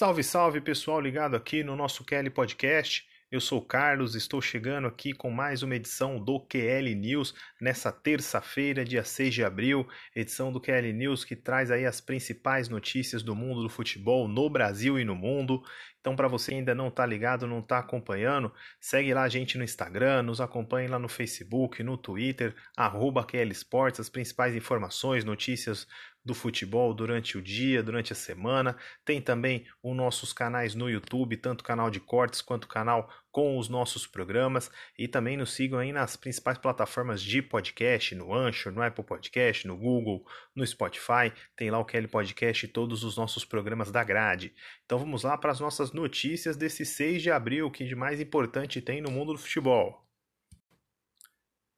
Salve, salve pessoal ligado aqui no nosso Kelly Podcast. Eu sou o Carlos, estou chegando aqui com mais uma edição do QL News nessa terça-feira, dia 6 de abril, edição do QL News que traz aí as principais notícias do mundo do futebol no Brasil e no mundo. Então, para você que ainda não está ligado, não está acompanhando, segue lá a gente no Instagram, nos acompanhe lá no Facebook, no Twitter, arroba QL Sports, as principais informações, notícias do futebol durante o dia, durante a semana. Tem também os nossos canais no YouTube, tanto canal de cortes quanto canal com os nossos programas. E também nos sigam aí nas principais plataformas de podcast, no Anchor, no Apple Podcast, no Google, no Spotify. Tem lá o Kelly Podcast e todos os nossos programas da grade. Então vamos lá para as nossas notícias desse 6 de abril, que de mais importante tem no mundo do futebol.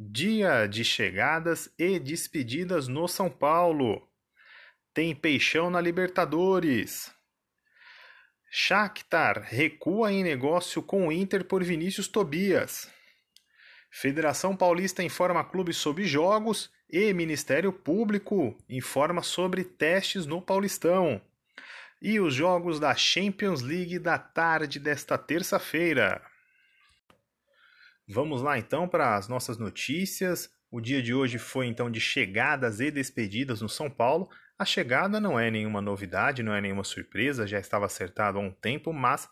Dia de chegadas e despedidas no São Paulo. Tem Peixão na Libertadores. Shakhtar recua em negócio com o Inter por Vinícius Tobias. Federação Paulista informa clubes sobre jogos e Ministério Público informa sobre testes no Paulistão. E os jogos da Champions League da tarde desta terça-feira. Vamos lá então para as nossas notícias. O dia de hoje foi então de chegadas e despedidas no São Paulo. A chegada não é nenhuma novidade, não é nenhuma surpresa, já estava acertado há um tempo, mas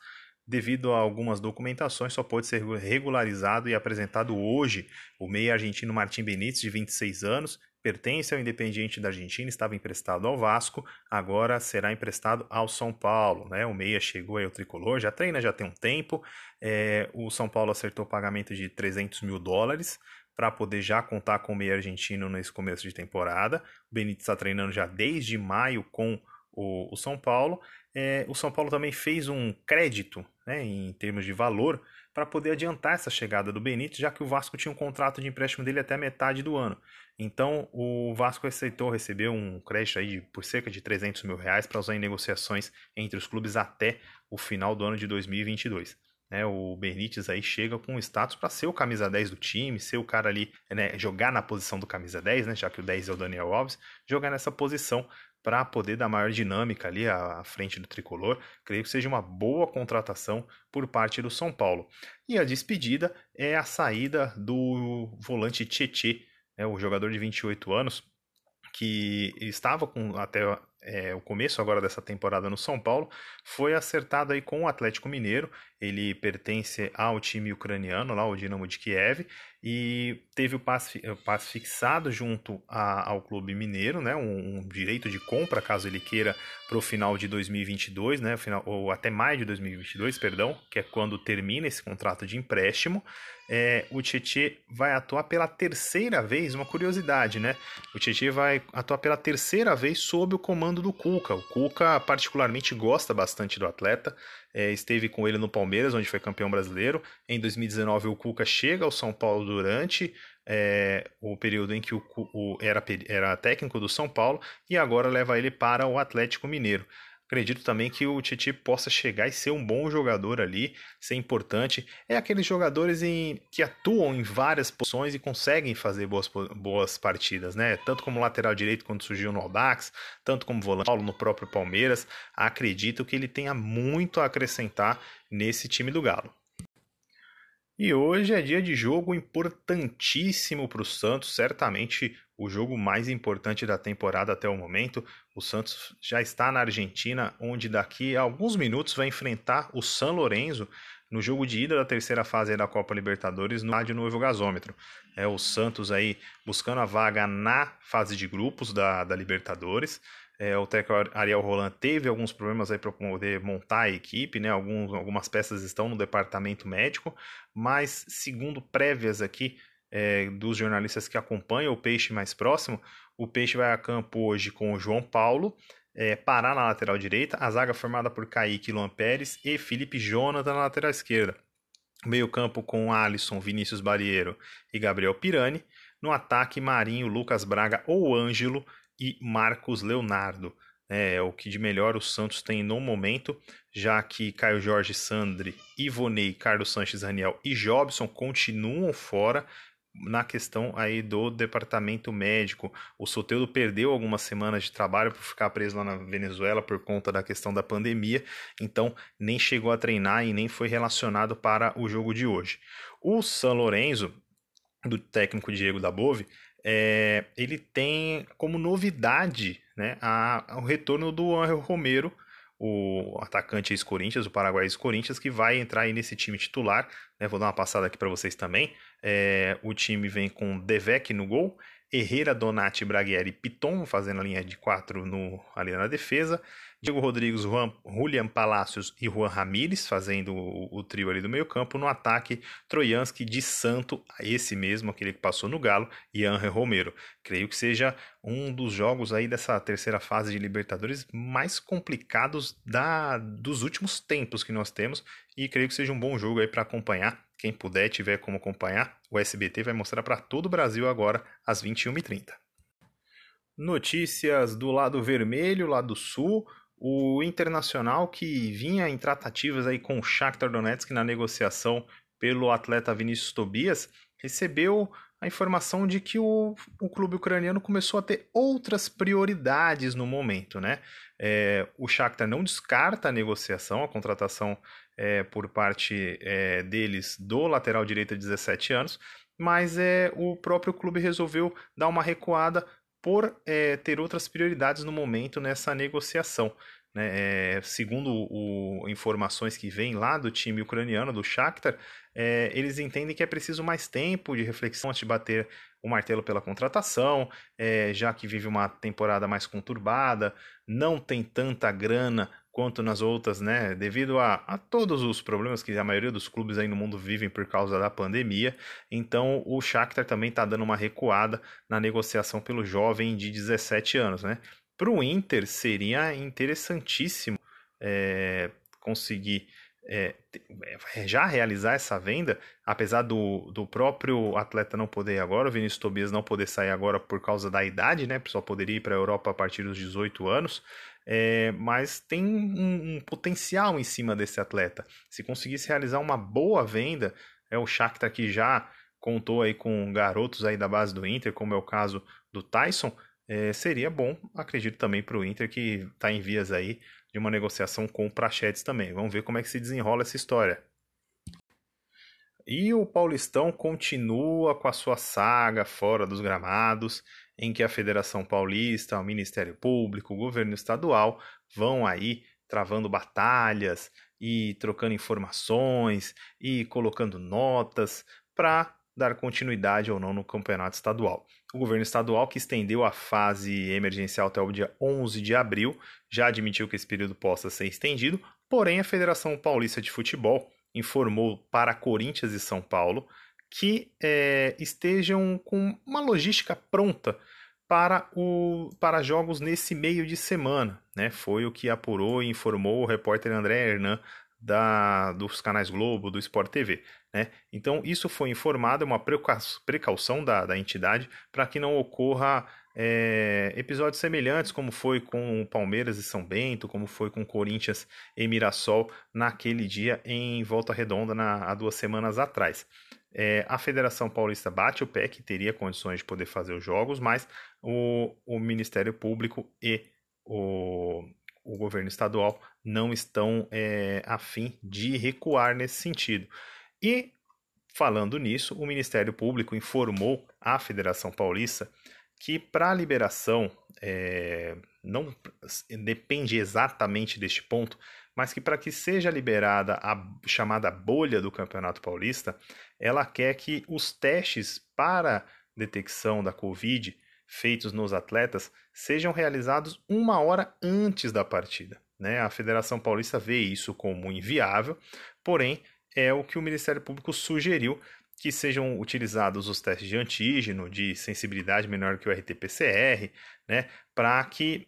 devido a algumas documentações só pode ser regularizado e apresentado hoje. O meia argentino Martim Benítez, de 26 anos, pertence ao Independiente da Argentina, estava emprestado ao Vasco, agora será emprestado ao São Paulo. Né? O meia chegou aí ao tricolor, já treina já tem um tempo. É, o São Paulo acertou o pagamento de 300 mil dólares para poder já contar com o meio argentino nesse começo de temporada. O Benítez está treinando já desde maio com o, o São Paulo. É, o São Paulo também fez um crédito né, em termos de valor para poder adiantar essa chegada do Benítez, já que o Vasco tinha um contrato de empréstimo dele até metade do ano. Então o Vasco aceitou receber um crédito aí de, por cerca de 300 mil reais para usar em negociações entre os clubes até o final do ano de 2022. Né, o Benítez aí chega com status para ser o camisa 10 do time, ser o cara ali, né, jogar na posição do camisa 10, né, já que o 10 é o Daniel Alves, jogar nessa posição para poder dar maior dinâmica ali à, frente do tricolor. Creio que seja uma boa contratação por parte do São Paulo. E a despedida é a saída do volante Tietê, né, o jogador de 28 anos, que estava com até é, o começo agora dessa temporada no São Paulo, foi acertado aí com o Atlético Mineiro. Ele pertence ao time ucraniano, lá o Dinamo de Kiev, e teve o passe, o passe fixado junto a, ao clube mineiro, né, um, um, direito de compra caso ele queira para o final de 2022, né, final, ou até maio de 2022, perdão, que é quando termina esse contrato de empréstimo. É, o Tietê vai atuar pela terceira vez, uma curiosidade, né? O Tietê vai atuar pela terceira vez sob o comando do Cuca. O Cuca particularmente gosta bastante do atleta, é, esteve com ele no Palmeiras, onde foi campeão brasileiro. Em 2019, o Cuca chega ao São Paulo durante é, o período em que o, o, era, era técnico do São Paulo e agora leva ele para o Atlético Mineiro. Acredito também que o Titi possa chegar e ser um bom jogador ali, ser importante. É aqueles jogadores em, que atuam em várias posições e conseguem fazer boas, boas partidas, né? Tanto como lateral direito quando surgiu no Audax, tanto como volante Paulo no próprio Palmeiras. Acredito que ele tenha muito a acrescentar nesse time do Galo. E hoje é dia de jogo importantíssimo para o Santos, certamente o jogo mais importante da temporada até o momento. O Santos já está na Argentina, onde daqui a alguns minutos vai enfrentar o San Lorenzo no jogo de ida da terceira fase da Copa Libertadores no de novo gasômetro. É o Santos aí buscando a vaga na fase de grupos da, da Libertadores. É, o técnico Ariel Roland teve alguns problemas aí para poder montar a equipe, né? Alguns, algumas peças estão no departamento médico, mas segundo prévias aqui é, dos jornalistas que acompanham o Peixe mais próximo, o Peixe vai a campo hoje com o João Paulo, é, Pará na lateral direita, a zaga formada por Kaique Luan Pérez e Felipe Jonathan na lateral esquerda. Meio campo com Alisson, Vinícius Barriero e Gabriel Pirani. No ataque, Marinho, Lucas Braga ou Ângelo e Marcos Leonardo. É, é, o que de melhor o Santos tem no momento, já que Caio Jorge, Sandri, Ivonei, Carlos Sanches, Daniel e Jobson continuam fora. na questão aí do departamento médico. O Soteldo perdeu algumas semanas de trabalho por ficar preso lá na Venezuela por conta da questão da pandemia, então nem chegou a treinar e nem foi relacionado para o jogo de hoje. O San Lorenzo, do técnico Diego Dabove, é, ele tem como novidade né, a, o retorno do Angel Romero, o atacante ex-Corinthians, o Paraguai ex-Corinthians, que vai entrar aí nesse time titular. Né? Vou dar uma passada aqui para vocês também. É, o time vem com Devec no gol, Herrera, Donati, Braguieri e Piton fazendo a linha de quatro no, ali na defesa. Diego Rodrigues, Juan, Julian Palacios e Juan Ramírez fazendo o, o trio ali do meio campo. No ataque, Troianski de Santo, esse mesmo, aquele que passou no Galo, e Angel Romero. Creio que seja um dos jogos aí dessa terceira fase de Libertadores mais complicados da, dos últimos tempos que nós temos. E creio que seja um bom jogo aí para acompanhar. Quem puder, tiver como acompanhar, o SBT vai mostrar para todo o Brasil agora às 21h30. Notícias do lado vermelho, lado sul o Internacional que vinha em tratativas aí com o Shakhtar Donetsk na negociação pelo atleta Vinícius Tobias, recebeu a informação de que o, o clube ucraniano começou a ter outras prioridades no momento, né? É, o Shakhtar não descarta a negociação, a contratação é, por parte é, deles do lateral direito de 17 anos, mas é, o próprio clube resolveu dar uma recuada por é, ter outras prioridades no momento nessa negociação. Né? É, segundo o, informações que vêm lá do time ucraniano, do Shakhtar, é, eles entendem que é preciso mais tempo de reflexão antes de bater o martelo pela contratação, já que vive uma temporada mais conturbada, não tem tanta grana quanto nas outras, né? Devido a, a todos os problemas que a maioria dos clubes aí no mundo vivem por causa da pandemia. Então o Shakhtar também está dando uma recuada na negociação pelo jovem de 17 anos, né? Para o Inter seria interessantíssimo é, conseguir é, já realizar essa venda, apesar do, do próprio atleta não poder ir agora, o Vinícius Tobias não poder sair agora por causa da idade, né? Só poderia ir para a Europa a partir dos 18 anos é, mas tem um, um, potencial em cima desse atleta. Se conseguisse realizar uma boa venda, é o Shakhtar que já contou aí com garotos aí da base do Inter, como é o caso do Tyson, é, seria bom, acredito também para o Inter que está em vias aí de uma negociação com o Prachetes também. Vamos ver como é que se desenrola essa história. E o Paulistão continua com a sua saga fora dos gramados em que a Federação Paulista, o Ministério Público, o governo estadual vão aí travando batalhas e trocando informações e colocando notas para dar continuidade ou não no campeonato estadual. O governo estadual, que estendeu a fase emergencial até o dia 11 de abril, já admitiu que esse período possa ser estendido, porém a Federação Paulista de Futebol informou para Corinthians e São Paulo que é, estejam com uma logística pronta para, o, para jogos nesse meio de semana. Né? Foi o que apurou e informou o repórter André Hernan da, dos canais Globo, do Sport TV. Né? Então, isso foi informado, é uma precaução da, da entidade para que não ocorra é, episódios semelhantes, como foi com o Palmeiras e São Bento, como foi com Corinthians e Mirassol naquele dia em Volta Redonda, na, há duas semanas atrás. É, a Federação Paulista bate o pé que teria condições de poder fazer os jogos, mas o, o Ministério Público e o, o governo estadual não estão é, afim de recuar nesse sentido. E, falando nisso, o Ministério Público informou à Federação Paulista que para a liberação é, não depende exatamente deste ponto, mas que para que seja liberada a chamada bolha do Campeonato Paulista, ela quer que os testes para detecção da Covid feitos nos atletas sejam realizados uma hora antes da partida. Né? A Federação Paulista vê isso como inviável, porém é o que o Ministério Público sugeriu que sejam utilizados os testes de antígeno de sensibilidade menor que o RT-PCR, né, para que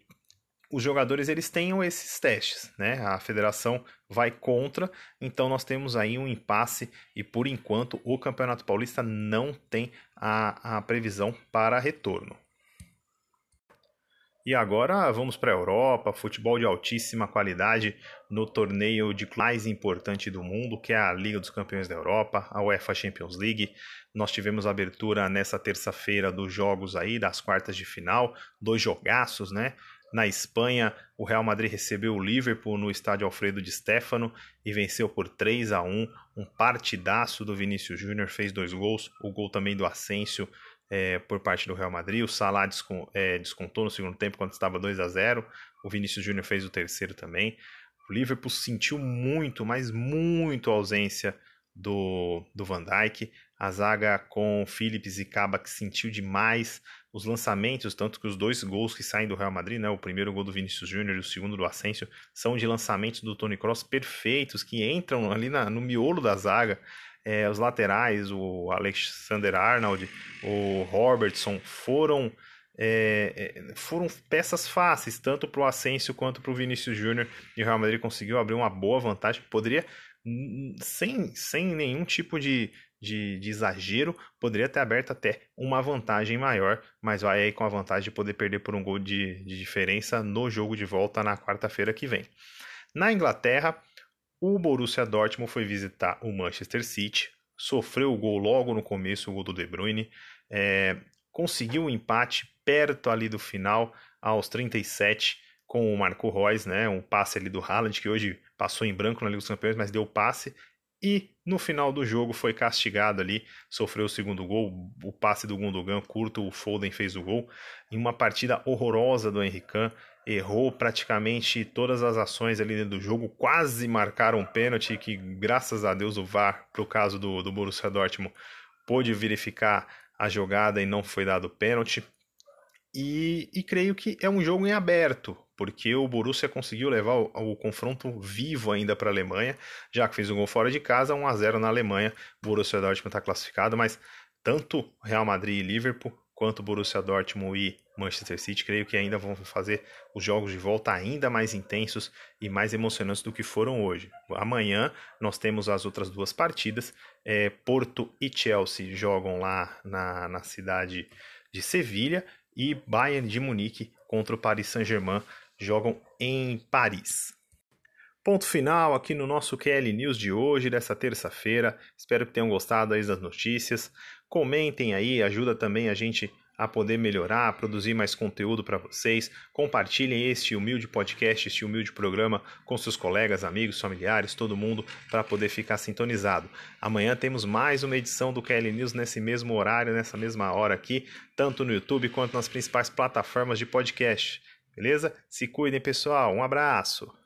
os jogadores eles tenham esses testes, né? A federação vai contra, então nós temos aí um impasse e por enquanto o Campeonato Paulista não tem a, a previsão para retorno. E agora vamos para a Europa, futebol de altíssima qualidade no torneio de mais importante do mundo, que é a Liga dos Campeões da Europa, a UEFA Champions League. Nós tivemos abertura nessa terça-feira dos jogos aí, das quartas de final, dois jogaços, né? Na Espanha, o Real Madrid recebeu o Liverpool no estádio Alfredo de Stefano e venceu por 3 a 1 Um partidaço do Vinícius Júnior, fez dois gols, o gol também do Asensio é, por parte do Real Madrid. O Salah descon, é, descontou no segundo tempo quando estava 2 a 0 O Vinícius Júnior fez o terceiro também. O Liverpool sentiu muito, mas muito a ausência do, do Van Dijk. A zaga com Phillips e Kabak sentiu demais os lançamentos, tanto que os dois gols que saem do Real Madrid, né, o primeiro gol do Vinícius Júnior e o segundo do Asensio, são de lançamentos do Tony Cross perfeitos, que entram ali na, no miolo da zaga. É, os laterais, o Alexander Arnold, o Robertson, foram é, é foram peças fáceis, tanto para o Asensio quanto para o Vinícius Júnior, e o Real Madrid conseguiu abrir uma boa vantagem, poderia, sem, sem nenhum tipo de, de, de, exagero, poderia ter aberto até uma vantagem maior, mas vai aí com a vantagem de poder perder por um gol de, de diferença no jogo de volta na quarta-feira que vem. Na Inglaterra, o Borussia Dortmund foi visitar o Manchester City, sofreu o gol logo no começo, o gol do De Bruyne, é, conseguiu um empate perto ali do final, aos 37, com o Marco Reus, né, um passe ali do Haaland, que hoje passou em branco na Liga dos Campeões, mas deu passe, e no final do jogo foi castigado ali, sofreu o segundo gol, o passe do Gundogan curto, o Foden fez o gol, em uma partida horrorosa do Henrique errou praticamente todas as ações ali do jogo, quase marcaram um pênalti que graças a Deus o VAR, para o caso do, do Borussia Dortmund, pôde verificar a jogada e não foi dado pênalti. E, e, creio que é um jogo em aberto, porque o Borussia conseguiu levar o, o confronto vivo ainda para a Alemanha, já que fez um gol fora de casa, 1 a 0 na Alemanha. O Borussia Dortmund está classificado, mas tanto Real Madrid e Liverpool, quanto Borussia Dortmund e Manchester City, creio que ainda vão fazer os jogos de volta ainda mais intensos e mais emocionantes do que foram hoje. Amanhã nós temos as outras duas partidas. É, Porto e Chelsea jogam lá na, na cidade de Sevilha e Bayern de Munique contra o Paris Saint-Germain jogam em Paris. Ponto final aqui no nosso QL News de hoje, dessa terça-feira. Espero que tenham gostado aí das notícias. Comentem aí, ajuda também a gente a poder melhorar, produzir mais conteúdo para vocês. Compartilhem este humilde podcast, este humilde programa com seus colegas, amigos, familiares, todo mundo para poder ficar sintonizado. Amanhã temos mais uma edição do KL News nesse mesmo horário, nessa mesma hora aqui, tanto no YouTube quanto nas principais plataformas de podcast. Beleza? Se cuidem, pessoal. Um abraço.